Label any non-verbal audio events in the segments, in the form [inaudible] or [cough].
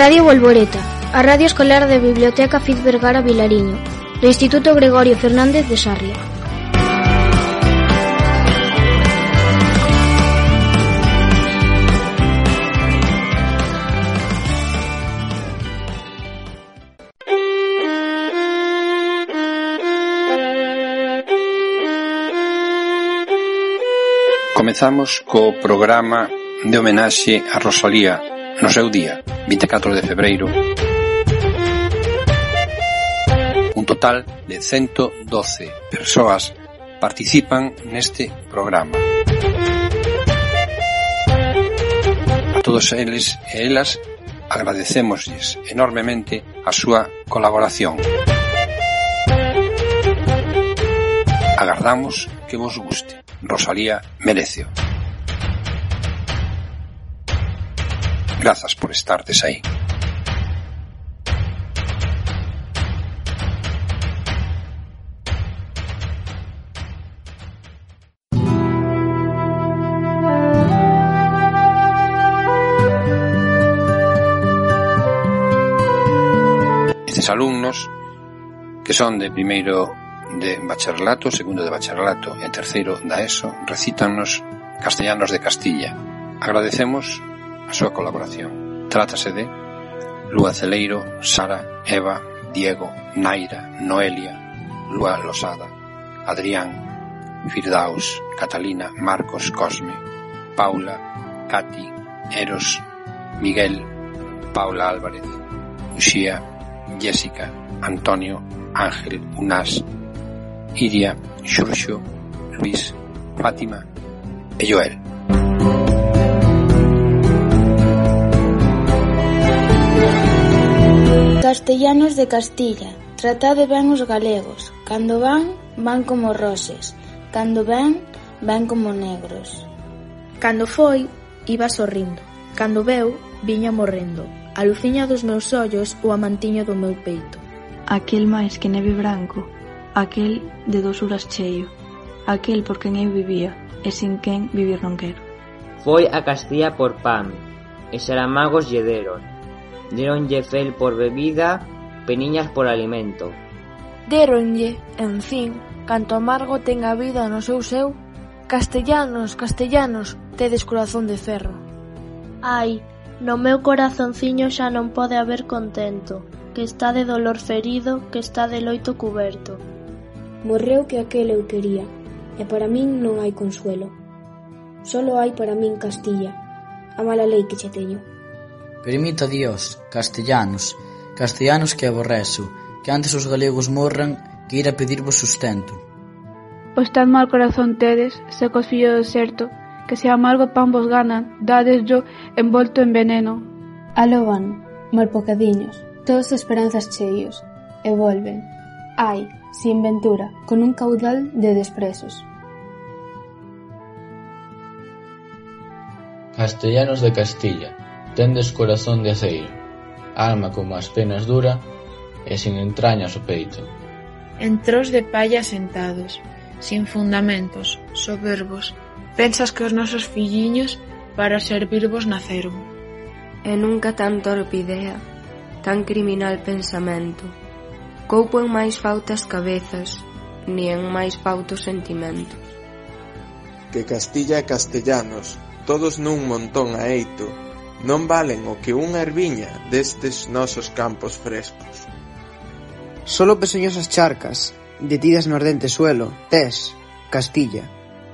Radio Volvoreta, a Radio Escolar da Biblioteca Fiz Vergara Vilariño, do Instituto Gregorio Fernández de Sarria. Comezamos co programa de homenaxe a Rosalía No seu día, 24 de febreiro, un total de 112 persoas participan neste programa. A todos eles e elas agradecémoslles enormemente a súa colaboración. Agardamos que vos guste. Rosalía Merecio. Grazas por estartes aí. Estes alumnos que son de primeiro de bacharelato, segundo de bacharelato e terceiro da ESO recítanos Castellanos de Castilla. Agradecemos a súa colaboración. Trátase de Lúa Celeiro, Sara, Eva, Diego, Naira, Noelia, Lúa Losada, Adrián, Firdaus, Catalina, Marcos Cosme, Paula, Cati, Eros, Miguel, Paula Álvarez, Uxía, Jessica, Antonio, Ángel, Unás, Iria, Xurxo, Luis, Fátima e Joel. Castellanos de Castilla, tratade ben os galegos. Cando van, van como roses. Cando ven, ven como negros. Cando foi, iba sorrindo. Cando veu, viña morrendo. A luciña dos meus ollos o amantiño do meu peito. Aquel máis que neve branco, aquel de dosuras cheio, aquel por quen eu vivía, e sin quen vivir non quero. Foi a Castilla por pan, e xaramagos lle deron, Déronlle fel por bebida, peniñas por alimento. Deronlle, en fin, canto amargo ten a vida no seu seu, castellanos, castellanos, tedes corazón de ferro. Ai, no meu corazonciño xa non pode haber contento, que está de dolor ferido, que está de loito cuberto. Morreu que aquel eu quería, e para min non hai consuelo. Solo hai para min Castilla, a mala lei que che teño. Permita Dios, castellanos, castellanos que aborrezo, que antes os galegos morran que ir a pedirvos sustento. Pois tan mal corazón tedes, secos fillo do deserto, que se amargo pan vos ganan, dadeslo envolto en veneno. Aló van, malpocadiños, todos de esperanzas cheios, e volven, ai, sin ventura, con un caudal de desprezos. Castellanos de Castilla, tendes corazón de aceiro, alma como as penas dura, e sin entrañas o peito. En tros de palla sentados, sin fundamentos, soberbos, pensas que os nosos filliños para servirvos naceron. E nunca tan torpe idea, tan criminal pensamento, coupo en máis fautas cabezas, ni en máis fautos sentimentos. Que Castilla e castellanos, todos nun montón a eito, non valen o que unha herbiña destes nosos campos frescos. Solo pesoñosas charcas, detidas no ardente suelo, tes, Castilla,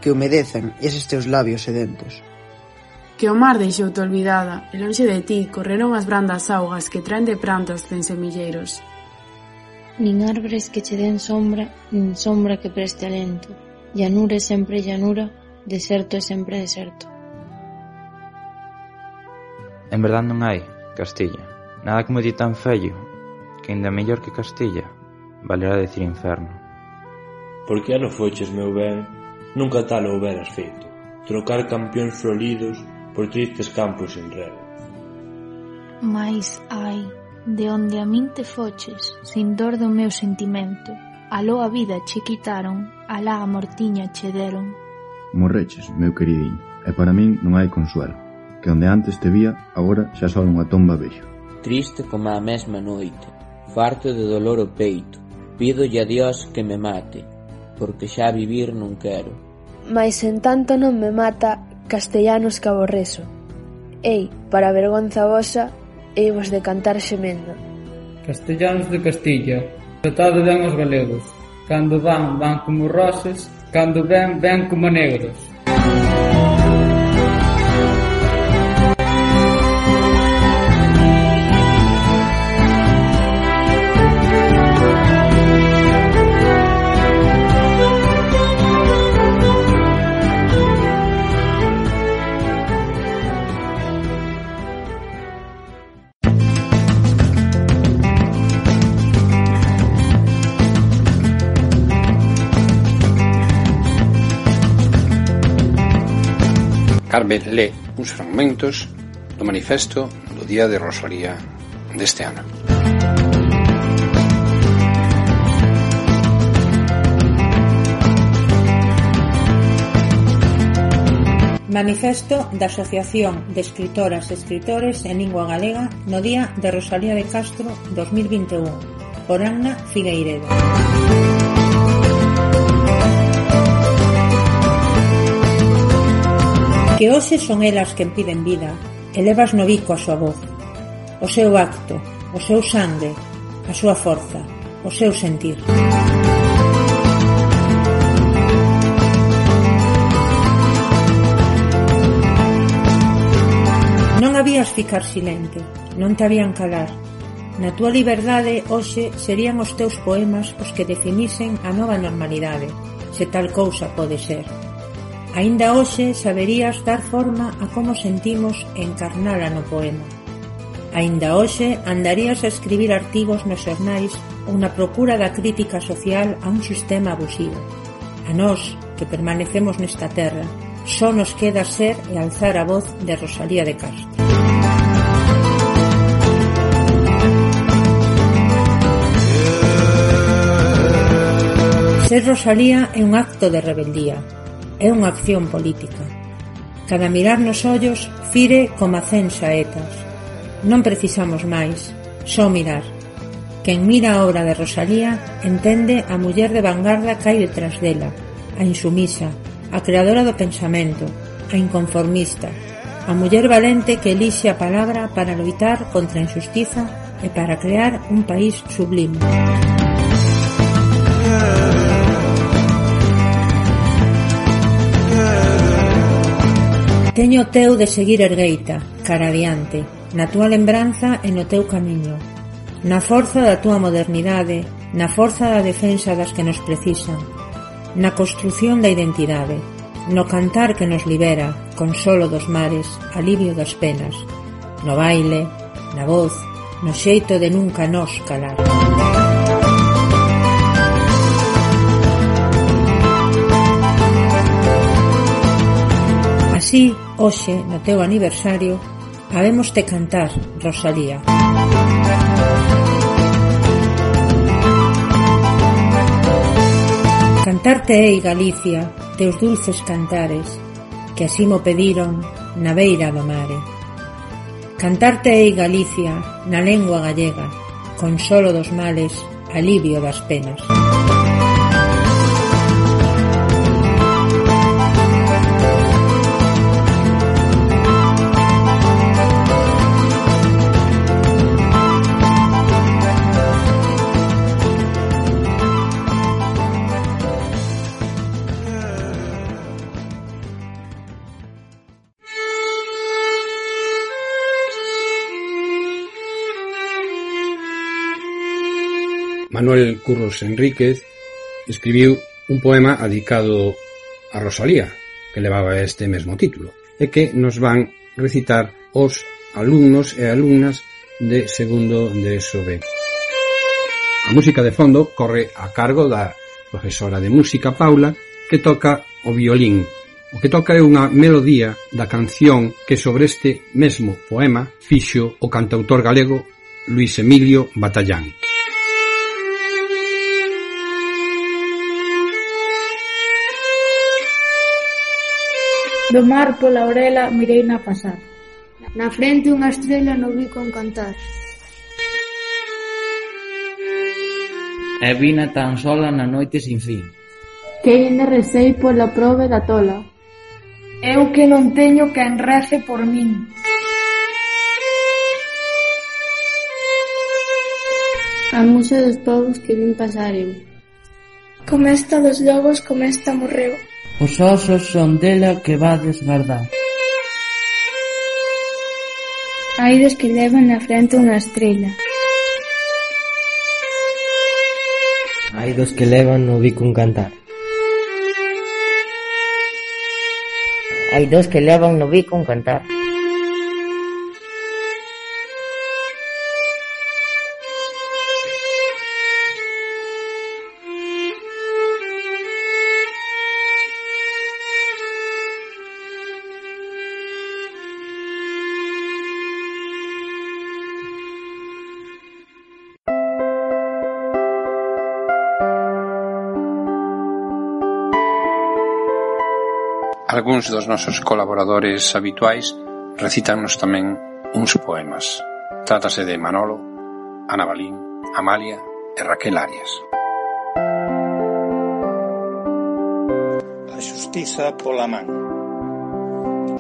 que humedecen eses teus labios sedentos. Que o mar deixou te olvidada, e lonxe de ti correron as brandas augas que traen de prantos ten semilleiros. Nin árbores que che den sombra, nin sombra que preste alento. Llanura é sempre llanura, deserto é sempre deserto. En verdad non hai, Castilla, nada como ti tan fello que ainda mellor que Castilla, valera decir inferno. Por que ano foches, meu ben, nunca tal houberas feito, trocar campións floridos por tristes campos sin rego. Mais, ai, de onde a min te foches, sin dor do meu sentimento, aló a vida che quitaron, alá a mortiña che deron. Morreches, meu queridinho, e para min non hai consuelo que onde antes te vía, agora xa só unha tomba vexo. Triste como a mesma noite, farto de dolor o peito, pídolle a Dios que me mate, porque xa vivir non quero. Mais en tanto non me mata, castellanos que aborrezo. Ei, para vergonza vosa, ei vos de cantar xemendo. Castellanos de Castilla, tratade ben os galegos. Cando van, van como rosas, cando ven, ven como negros. uns fragmentos do manifesto do Día de Rosalía deste ano. Manifesto da Asociación de Escritoras e Escritores en Lingua Galega no Día de Rosalía de Castro 2021 por Anna Figueiredo. que hoxe son elas quen piden vida e levas no bico a súa voz, o seu acto, o seu sangue, a súa forza, o seu sentir. Non habías ficar silente, non te habían calar. Na túa liberdade, hoxe, serían os teus poemas os que definisen a nova normalidade, se tal cousa pode ser. Aínda hoxe saberías dar forma a como sentimos e encarnala no poema. Aínda hoxe andarías a escribir artigos nos xornais ou na procura da crítica social a un sistema abusivo. A nós, que permanecemos nesta terra, só nos queda ser e alzar a voz de Rosalía de Castro. Ser Rosalía é un acto de rebeldía, é unha acción política. Cada mirar nos ollos fire coma cen saetas. Non precisamos máis, só mirar. Quen mira a obra de Rosalía entende a muller de vanguarda que hai detrás dela, a insumisa, a creadora do pensamento, a inconformista, a muller valente que elixe a palabra para loitar contra a injustiza e para crear un país sublime. Yeah. o teu de seguir ergueita, cara adiante, na túa lembranza e no teu camiño, na forza da túa modernidade, na forza da defensa das que nos precisan, na construción da identidade, no cantar que nos libera, consolo dos mares, alivio das penas, no baile, na voz, no xeito de nunca nos calar. Así, hoxe, no teu aniversario, habemos te cantar, Rosalía. Cantarte ei Galicia, teus dulces cantares, que así mo pediron na beira do mare. Cantarte ei Galicia, na lengua gallega, consolo dos males, alivio das penas. Manuel Curros Enríquez escribiu un poema adicado a Rosalía, que levaba este mesmo título, e que nos van recitar os alumnos e alumnas de segundo de SOB. A música de fondo corre a cargo da profesora de música Paula, que toca o violín. O que toca é unha melodía da canción que sobre este mesmo poema fixo o cantautor galego Luis Emilio Batallán. Do mar pola orela mireina pasar, na frente unha estrela no vi bico cantar. E vina tan sola na noite sin fin. Que ainda recei pola prove da tola. Eu que non teño quen rece por min. A musa dos povos que vin pasar eu. Comesta dos lobos, comesta morreu. Os osos son dela que vades gardar. Hai dos que levan na frente unha estrela. Hai dos que levan no bico un cantar. Hai dos que levan no bico un cantar. Algúns dos nosos colaboradores habituais recítannos tamén uns poemas. Trátase de Manolo, Ana Balín, Amalia e Raquel Arias. A xustiza pola man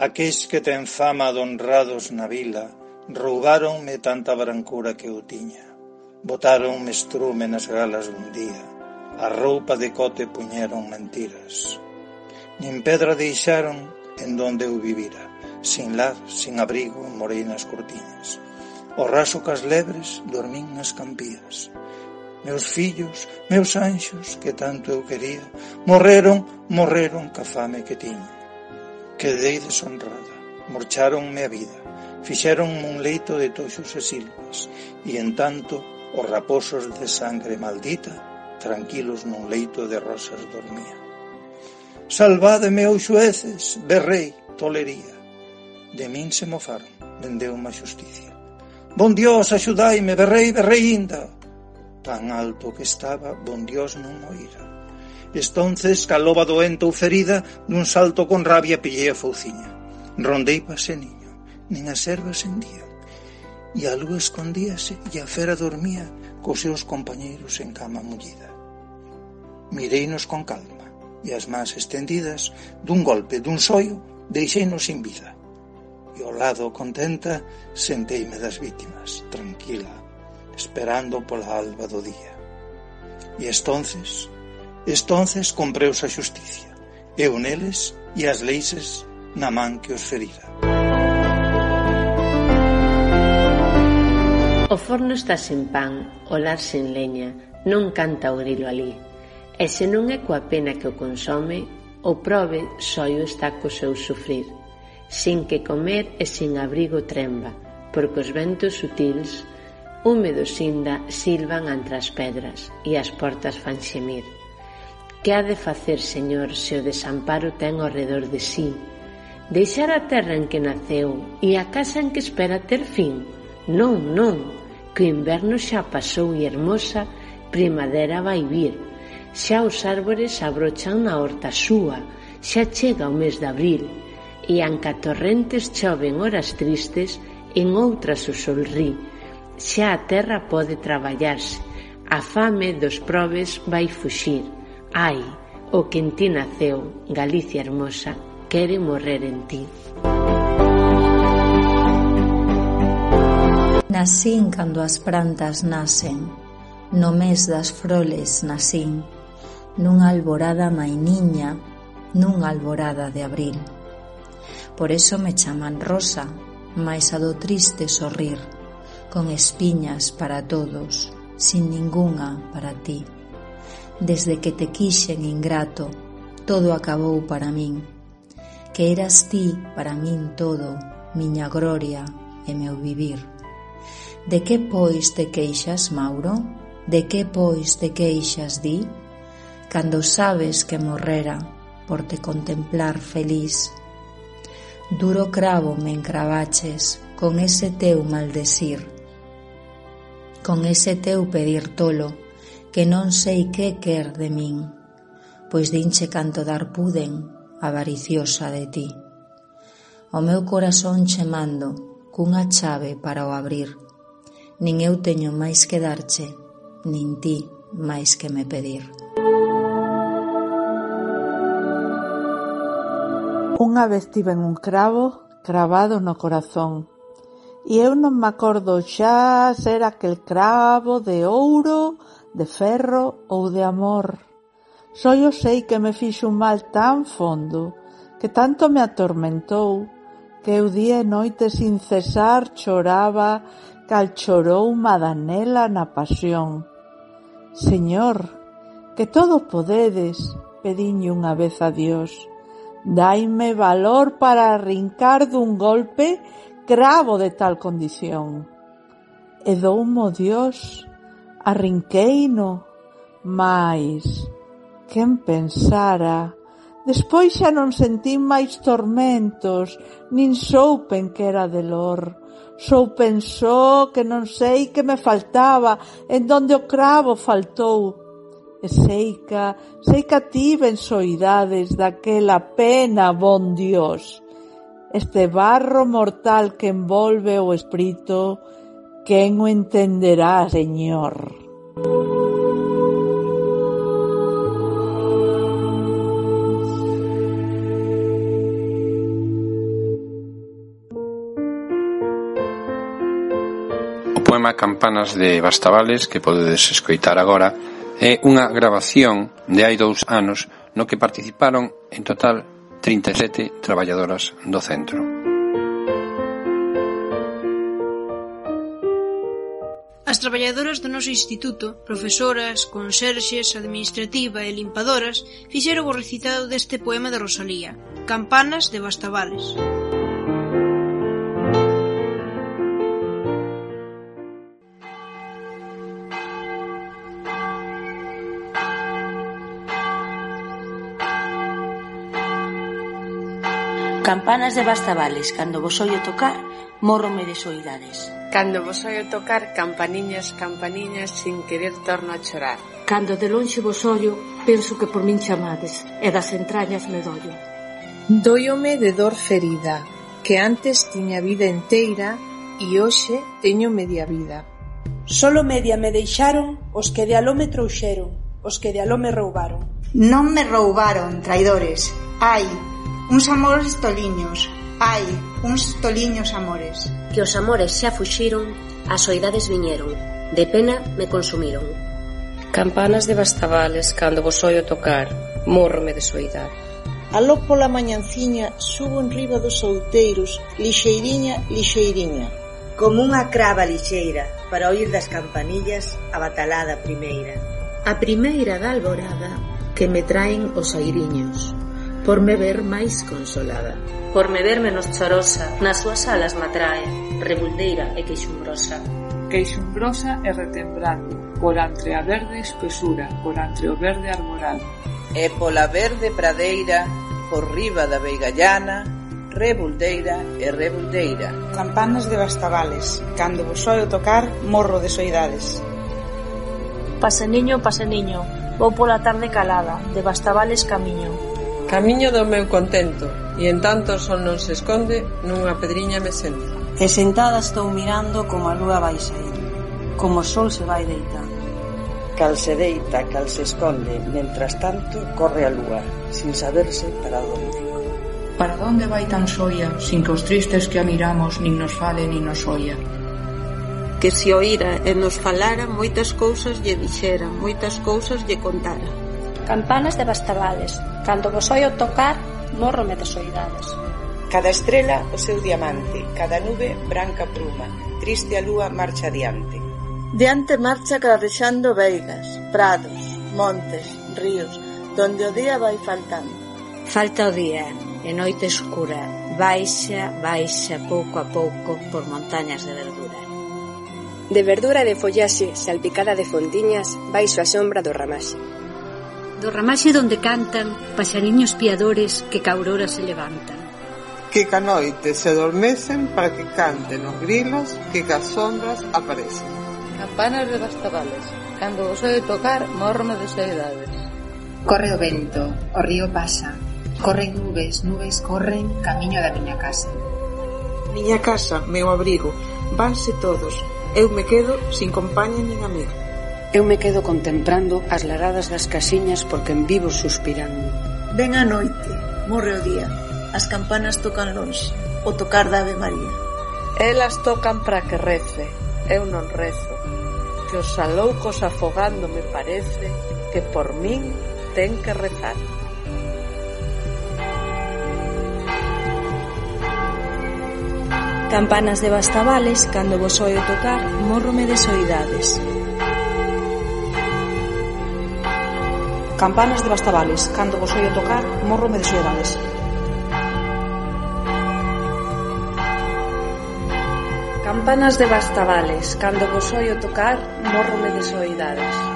Aqueis que ten fama de honrados na vila Roubaronme tanta brancura que eu tiña Botaron estrume nas galas un día A roupa de cote puñeron mentiras Nin pedra deixaron en donde eu vivira, sin lar, sin abrigo, morei nas cortiñas. O raso cas lebres dormín nas campías. Meus fillos, meus anxos, que tanto eu quería, morreron, morreron ca fame que tiña. Quedei deshonrada, morcharonme a vida, fixeron un leito de toxos e silvas, e en tanto os raposos de sangre maldita, tranquilos nun leito de rosas dormían. Salvádeme, os xueces, berrei, tolería. De min se mofaron, vendeu má xusticia. Bon Dios, axudaime, berrei, berrei inda. Tan alto que estaba, bon Dios non oíra. Estonces caloba doente ou ferida, dun salto con rabia pillei a fouciña. Rondei pase niño, nin as ervas endían. E a lúa escondíase e a fera dormía cos seus compañeiros en cama mullida. Mireinos con calma e as mans estendidas, dun golpe dun soio, deixeinos sin vida. E ao lado contenta, senteime das vítimas, tranquila, esperando pola alba do día. E estonces, estonces compreus a xusticia, eu neles e as leixes na man que os ferira. O forno está sen pan, o lar sen leña, non canta o grilo alí. E se non é coa pena que o consome, o prove soio está co seu sufrir, sin que comer e sin abrigo tremba, porque os ventos sutils, húmedos inda, silvan entre as pedras e as portas fan xemir. Que ha de facer, Señor, se o desamparo ten ao redor de sí? Deixar a terra en que naceu e a casa en que espera ter fin? Non, non, que o inverno xa pasou e hermosa primavera vai vir, Xa os árbores abrochan na horta súa, xa chega o mes de abril, e ancatorrentes choven horas tristes, en outras o sol rí. Xa a terra pode traballarse, a fame dos probes vai fuxir. Ai, o que en ti naceu, Galicia hermosa, quere morrer en ti. Nasín cando as plantas nacen, no mes das froles nasín nunha alborada mainiña, nunha alborada de abril. Por eso me chaman rosa, mais a do triste sorrir, con espiñas para todos, sin ningunha para ti. Desde que te quixen ingrato, todo acabou para min, que eras ti para min todo, miña gloria e meu vivir. De que pois te queixas, Mauro? De que pois te queixas, di? cando sabes que morrera por te contemplar feliz. Duro cravo me encravaches con ese teu maldecir, con ese teu pedir tolo que non sei que quer de min, pois dinche canto dar puden avariciosa de ti. O meu corazón che mando cunha chave para o abrir, nin eu teño máis que darche, nin ti máis que me pedir. Unha vez tiven un cravo cravado no corazón, e eu non me acordo xa se era aquel cravo de ouro, de ferro ou de amor. Só eu sei que me fixo un mal tan fondo, que tanto me atormentou, que eu día e noite sin cesar choraba cal chorou Madanela na pasión. Señor, que todo podedes, pediñe unha vez a Dios Daime valor para arrincar dun golpe cravo de tal condición. E doumo Dios, arrinqueino, mais quen pensara Despois xa non sentín máis tormentos, nin soupen que era delor. Soupen só que non sei que me faltaba, en donde o cravo faltou. E seica, seica tiven soidades daquela pena, bon Dios. Este barro mortal que envolve o espírito, quen o entenderá, Señor? O poema Campanas de Bastavales que podedes escoitar agora É unha grabación de hai dous anos no que participaron en total 37 traballadoras do centro. As traballadoras do noso instituto, profesoras, conserxes, administrativa e limpadoras, fixeron o recitado deste poema de Rosalía, Campanas de Bastavales. Campanas de Bastavales. Campanas de Bastavales, cando vos oio tocar, mórrome de soidades. Cando vos oio tocar, campaniñas, campaniñas, sin querer torno a chorar. Cando de lonxe vos ollo, penso que por min chamades, e das entrañas me dollo. Dóiome de dor ferida, que antes tiña vida enteira e hoxe teño media vida. Solo media me deixaron os que de aló me trouxeron, os que de aló me roubaron. Non me roubaron, traidores. Ai, Uns amores toliños, ai, uns toliños amores. Que os amores xa fuxiron, as soidades viñeron, de pena me consumiron. Campanas de bastavales cando vos oio tocar, morrome de soidade. Aló pola mañanciña subo en riba dos outeiros, lixeiriña, lixeiriña. Como unha crava lixeira, para oír das campanillas a batalada primeira. A primeira da alborada que me traen os airiños por me ver máis consolada. Por me ver menos chorosa, nas súas alas matrae, rebuldeira e queixumbrosa. Queixumbrosa e retembrando, por entre a verde espesura, por entre o verde armorado. E pola verde pradeira, por riba da veigallana, rebuldeira e rebuldeira. Campanas de bastabales, cando vos oio tocar, morro de soidades. Paseniño, paseniño, vou pola tarde calada, de bastabales camiño, Camiño do meu contento, e en tanto o sol non se esconde, nunha pedriña me sento. E sentada estou mirando como a lúa vai sair, como o sol se vai deitando. Cal se deita, cal se esconde, mentras tanto corre a lúa, sin saberse para onde. Para onde vai tan soia, sin que os tristes que a miramos nin nos fale nin nos oia? Que se oira e nos falara, moitas cousas lle dixera, moitas cousas lle contara. Campanas de Bastavales, cando vos oio tocar, morrome de soidades. Cada estrela o seu diamante, cada nube branca pluma, triste a lúa marcha adiante. Diante marcha clarexando veigas, prados, montes, ríos, donde o día vai faltando. Falta o día, e noite escura, baixa, baixa pouco a pouco por montañas de verdura. De verdura e de follaxe, salpicada de fondiñas, baixo a sombra do ramaxe do ramaxe donde cantan paxariños piadores que ca aurora se levantan. Que ca noite se adormecen para que canten os grilos que ca sombras aparecen. Campanas de devastadales, cando vos de tocar, morno de soedades. Corre o vento, o río pasa, corren nubes, nubes corren camiño da miña casa. Miña casa, meu abrigo, vanse todos, eu me quedo sin compañía nin amigo. Eu me quedo contemplando as laradas das casiñas porque en vivo suspirando. Ven a noite, morre o día. As campanas tocan longe, o tocar da Ave María. Elas tocan para que rece, eu non rezo. Que os aloucos afogando me parece que por min ten que rezar. Campanas de Bastavales, cando vos oio tocar, morrome de soidades. Campanas de Bastavales, cando vos oio tocar, morrome de soidades. Campanas de Bastavales, cando vos oio tocar, morrome de soidades.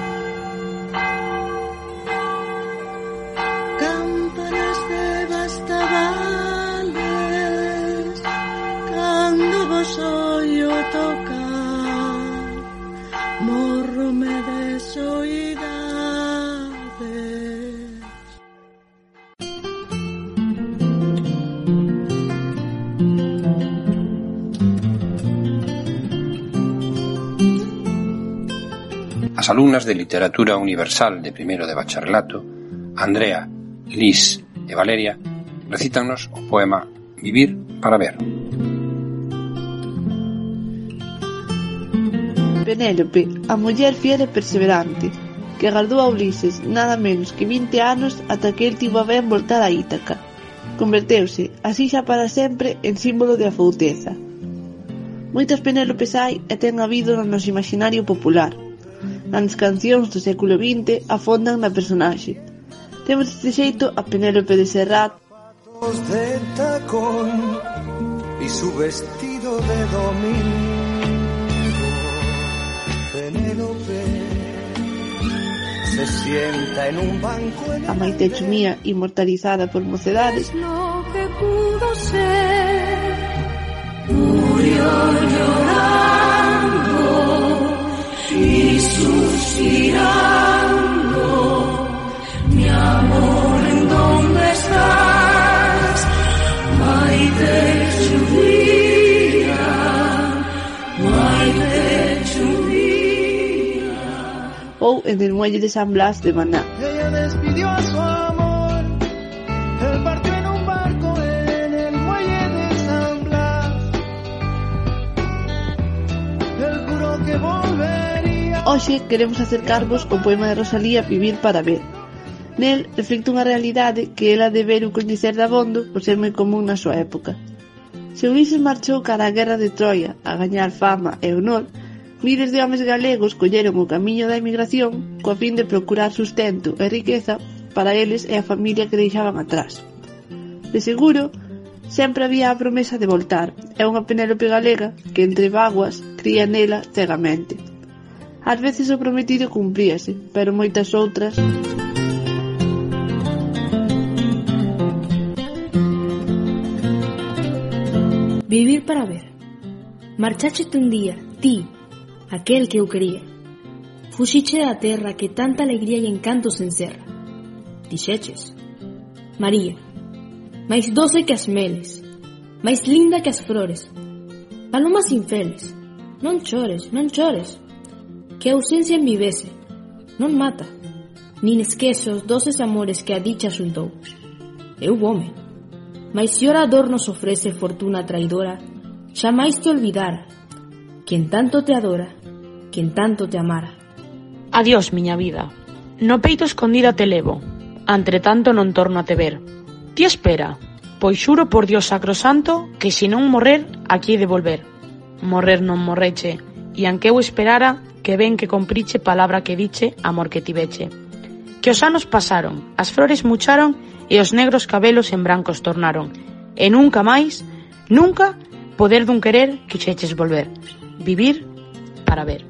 As alumnas de Literatura Universal de primeiro de bacharelato, Andrea, Lis e Valeria, recítanos o poema Vivir para ver. Penélope, a muller fiel e perseverante, que agardou a Ulises nada menos que 20 anos ata que el tivo a ben voltar a Ítaca. Converteuse, así xa para sempre, en símbolo de afouteza. Moitas Penélopes hai e ten habido no noso imaginario popular, As cancións do século XX afondan na personaxe. Temos deste xeito a Penélope de Serrat, de tacón y su vestido de domingo. Penélope se sienta en un banco en a Maite Chumía inmortalizada por mocedades, lo que pudo ser. Murió llorando y suspirando. Mi amor, ¿en dónde estás? Maite Chumía, Maite Chumía. ou en el muelle de San Blas de Maná. Ella despidió a su Hoxe queremos acercarvos o poema de Rosalía Vivir para ver. Nel reflicte unha realidade que ela deberu coñecer dabondo por ser moi común na súa época. Se Ulises marchou cara a guerra de Troia a gañar fama e honor, miles de homes galegos colleron o camiño da emigración coa fin de procurar sustento e riqueza para eles e a familia que deixaban atrás. De seguro, sempre había a promesa de voltar e unha Penélope galega que entre vaguas cría nela cegamente. Ás veces o prometido cumpríase, pero moitas outras... Vivir para ver. Marchaste un día, ti, aquel que eu quería. Fuxiche da terra que tanta alegría e encanto se encerra. Dixeches. María, máis doce que as meles, máis linda que as flores. Palomas infeles, non chores, non chores que a ausencia envivese, non mata, nin esquece os doces amores que a dicha xuntou. Eu vome, mas se ora dor nos ofrece fortuna traidora, xamais te olvidara, quen tanto te adora, quen tanto te amara. Adiós, miña vida, no peito escondida te levo, entre tanto non torno a te ver. Ti espera, pois xuro por Dios sacrosanto que se non morrer, aquí he de volver. Morrer non morreche, e anque eu esperara, que ben que compriche palabra que diche, amor que tiveche. Que os anos pasaron, as flores mucharon e os negros cabelos en brancos tornaron. E nunca máis, nunca, poder dun querer que cheches volver. Vivir para ver.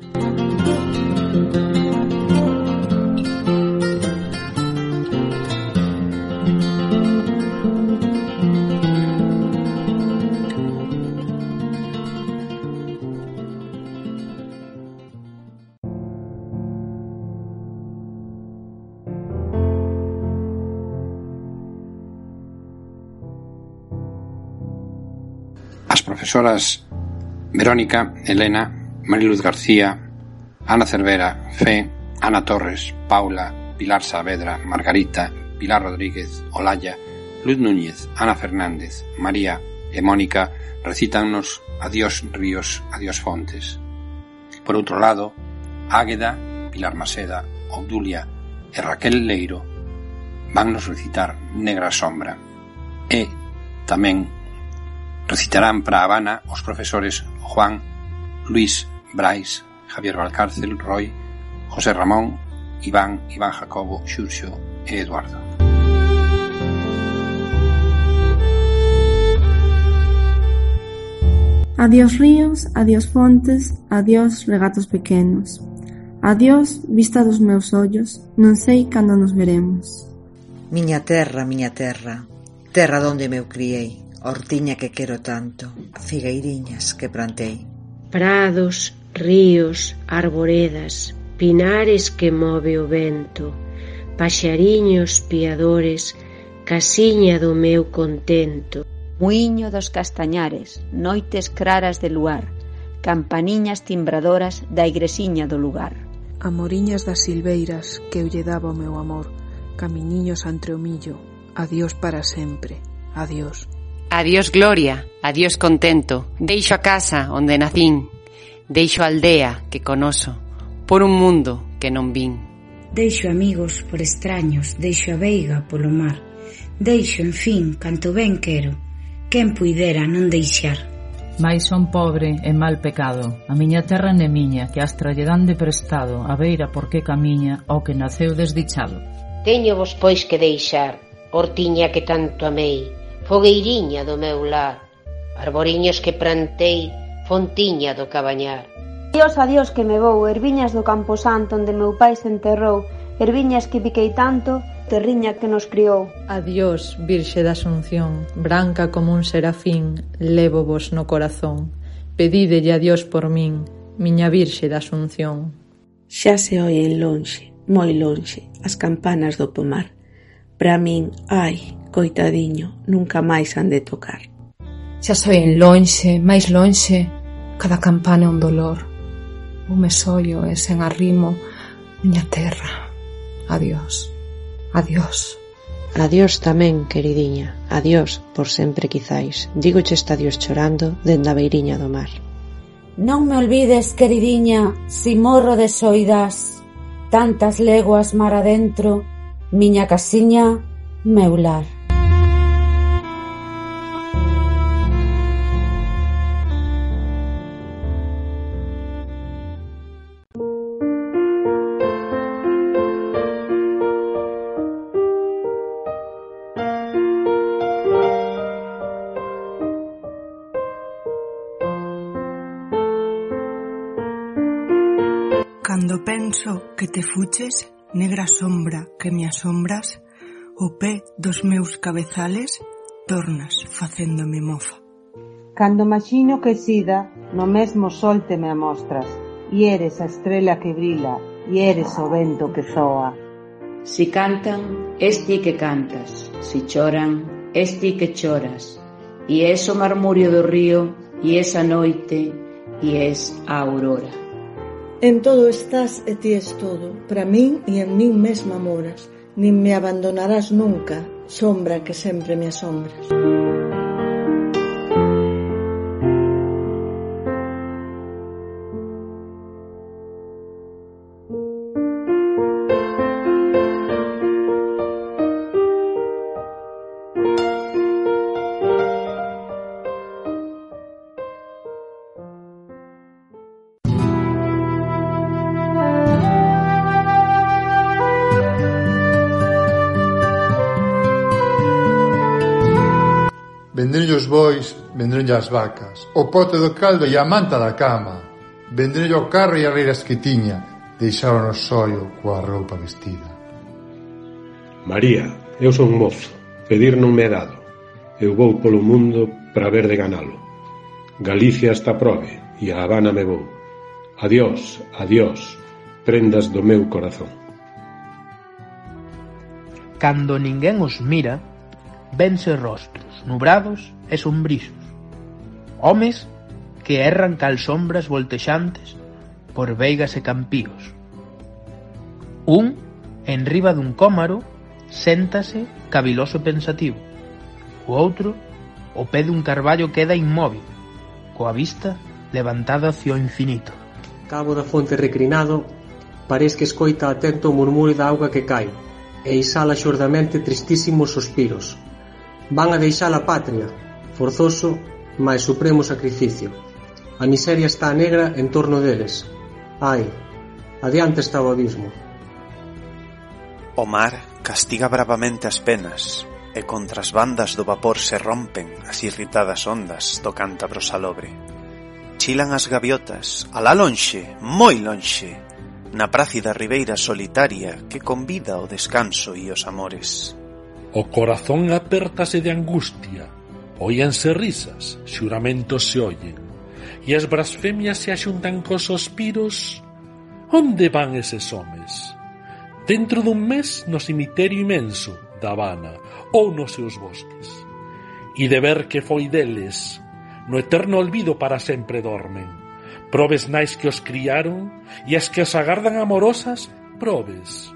Profesoras Verónica, Elena, Mariluz García, Ana Cervera, Fe, Ana Torres, Paula, Pilar Saavedra, Margarita, Pilar Rodríguez, Olaya, Luz Núñez, Ana Fernández, María e Mónica recítannos Adiós ríos, adiós fontes. Por outro lado, Águeda, Pilar Maseda, Obdulia e Raquel Leiro van nos recitar Negra Sombra e tamén Recitarán para Habana os profesores Juan, Luis, Brais, Javier Valcárcel, Roy, José Ramón, Iván, Iván Jacobo, Xurxo e Eduardo. Adiós ríos, adiós fontes, adiós regatos pequenos. Adiós vista dos meus ollos, non sei cando nos veremos. Miña terra, miña terra, terra donde me criei. Hortiña que quero tanto, figueiriñas que plantei. Prados, ríos, arboredas, pinares que move o vento, paxariños piadores, casiña do meu contento. Muiño dos castañares, noites claras de luar, campaniñas timbradoras da igresiña do lugar. Amoriñas das silveiras que eu lle daba o meu amor, camiñiños entre o millo, adiós para sempre, adiós. Adiós gloria, adiós contento, deixo a casa onde nacín, deixo a aldea que conoso, por un mundo que non vin. Deixo amigos por extraños, deixo a veiga polo mar, deixo, en fin, canto ben quero, quen puidera non deixar. Mais son pobre e mal pecado, a miña terra ne miña, que as dan de prestado, a beira por que camiña, ao que naceu desdichado. Teño vos pois que deixar, hortiña que tanto amei, fogueiriña do meu lar, arboriños que prantei, fontiña do cabañar. Adiós, adiós que me vou, erviñas do campo santo onde meu pai se enterrou, erviñas que piquei tanto, terriña que nos criou. Adiós, Virxe da Asunción, branca como un serafín, levo vos no corazón, pedídelle a Dios por min, miña Virxe da Asunción. Xa se oen lonxe, moi lonxe, as campanas do pomar. Pra min, ai, coitadiño, nunca máis han de tocar. Xa soen lonxe, máis lonxe, cada campana un dolor. Vume sollo e sen arrimo, miña terra. Adiós, adiós. Adiós tamén, queridiña, adiós, por sempre quizáis. Dígoche está Dios chorando dende a beiriña do mar. Non me olvides, queridiña, si morro de soidas, tantas leguas mar adentro, miña casiña, meu lar. Quero que te fuches, negra sombra que me asombras, o pé dos meus cabezales tornas facéndome mofa. Cando maxino que sida, no mesmo sol te me amostras, e eres a estrela que brila, e eres o vento que zoa. Si cantan, es ti que cantas, si choran, es ti que choras, e es o marmurio do río, e es a noite, e es a aurora. En todo estás e ti es todo, para min e en min mesma moras, nin me abandonarás nunca, sombra que sempre me asombras. Vendronlle os bois, vendronlle as vacas, o pote do caldo e a manta da cama. Vendronlle o carro e as reiras que tiña, deixaron o soio coa roupa vestida. María, eu son mozo, pedir non me é dado. Eu vou polo mundo para ver de ganalo. Galicia está prove e a Habana me vou. Adiós, adiós, prendas do meu corazón. Cando ninguén os mira, vense rostros nubrados e sombrizos. Homes que erran cal sombras voltexantes por veigas e campíos. Un, en riba dun cómaro, séntase caviloso pensativo. O outro, o pé dun carballo queda inmóvil, coa vista levantada hacia o infinito. Cabo da fonte recrinado, parece que escoita atento o murmúrio da auga que cai e exhala xordamente tristísimos suspiros. Van a deixar a patria, forzoso, mais supremo sacrificio. A miseria está negra en torno deles. Ai, adiante está o abismo. O mar castiga bravamente as penas, e contra as bandas do vapor se rompen as irritadas ondas do cántabro salobre. Chilan as gaviotas, alá lonxe, moi lonxe, na prácida ribeira solitaria que convida o descanso e os amores. O corazón apértase de angustia Oíanse risas, xuramentos se oyen, e as blasfemias se axuntan cos sospiros. Onde van eses homes? Dentro dun mes no cemiterio imenso da Habana ou nos seus bosques. E de ver que foi deles, no eterno olvido para sempre dormen. Probes nais que os criaron e as que os agardan amorosas, probes.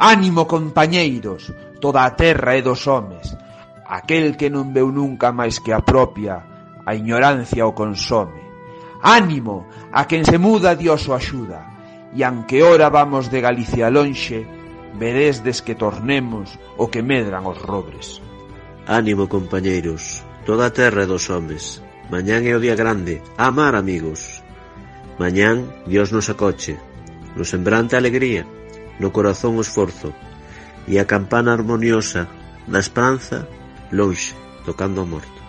Ánimo, compañeiros, toda a terra é dos homes aquel que non veu nunca máis que a propia, a ignorancia o consome. Ánimo, a quen se muda Dios o axuda, e anque ora vamos de Galicia lonxe, veresdes que tornemos o que medran os robres. Ánimo, compañeiros, toda a terra é dos homes. Mañán é o día grande, amar, amigos. Mañán, Dios nos acoche, no sembrante alegría, no corazón o esforzo, e a campana armoniosa, na esperanza Lonxe, tocando a morto.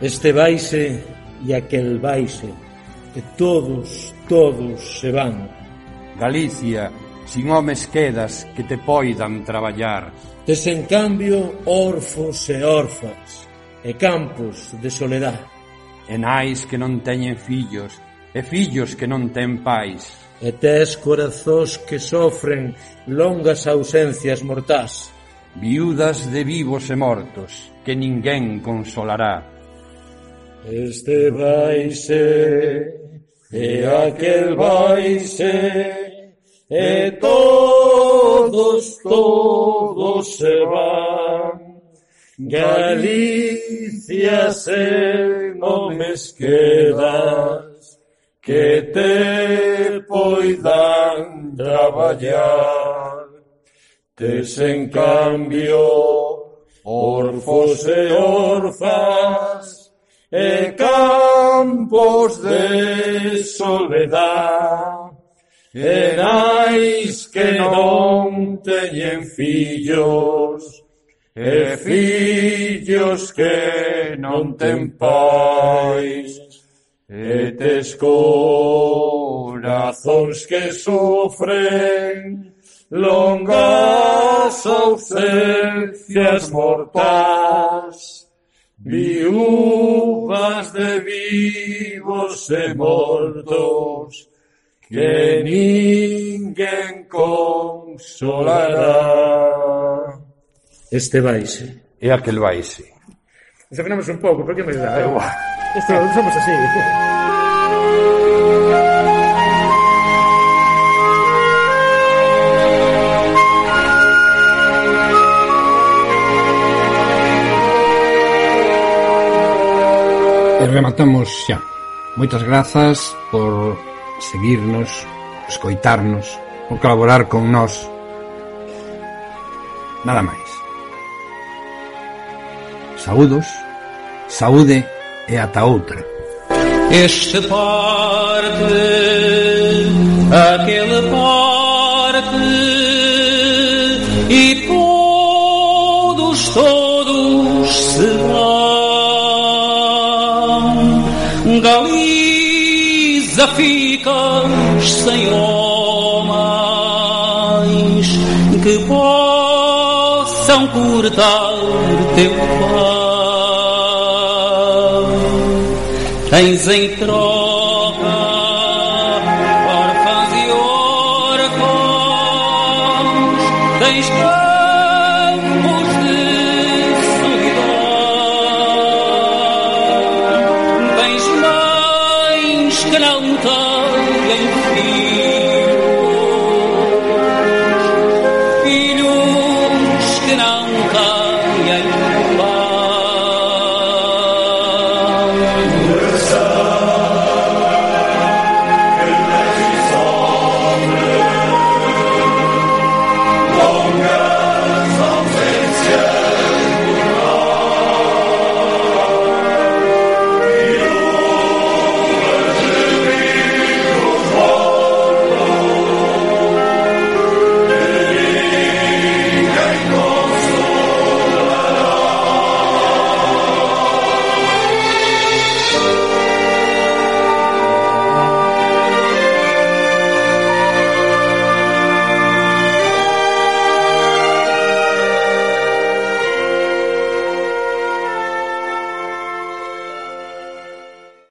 Este vaise e aquel vaise, e todos, todos se van. Galicia, sin homes quedas que te poidan traballar. Desencambio orfos e orfas e campos de soledad. E nais que non teñen fillos e fillos que non ten pais. E tes corazóns que sofren longas ausencias mortás viudas de vivos e mortos, que ninguén consolará. Este vaise, e aquel vaise, e todos, todos se van. Galicia se non mes quedas, que te poidan traballar. Tes en cambio orfos e orfas e campos de soledad e nais que non teñen fillos e fillos que non ten pais e tes corazóns que sofren longas ausencias mortais, viúvas de vivos e mortos, que ninguén consolará. Este vaise. E aquel vaise. Desafinamos un pouco, porque me dá? Isto somos así. [laughs] rematamos xa. Moitas grazas por seguirnos, escoitarnos, por colaborar con nós. Nada máis. Saúdos, saúde e ata outra. Este parte, aquele parte ficas sem homens que possam cortar teu pão. Tens em troca órfãos e órfãos, tens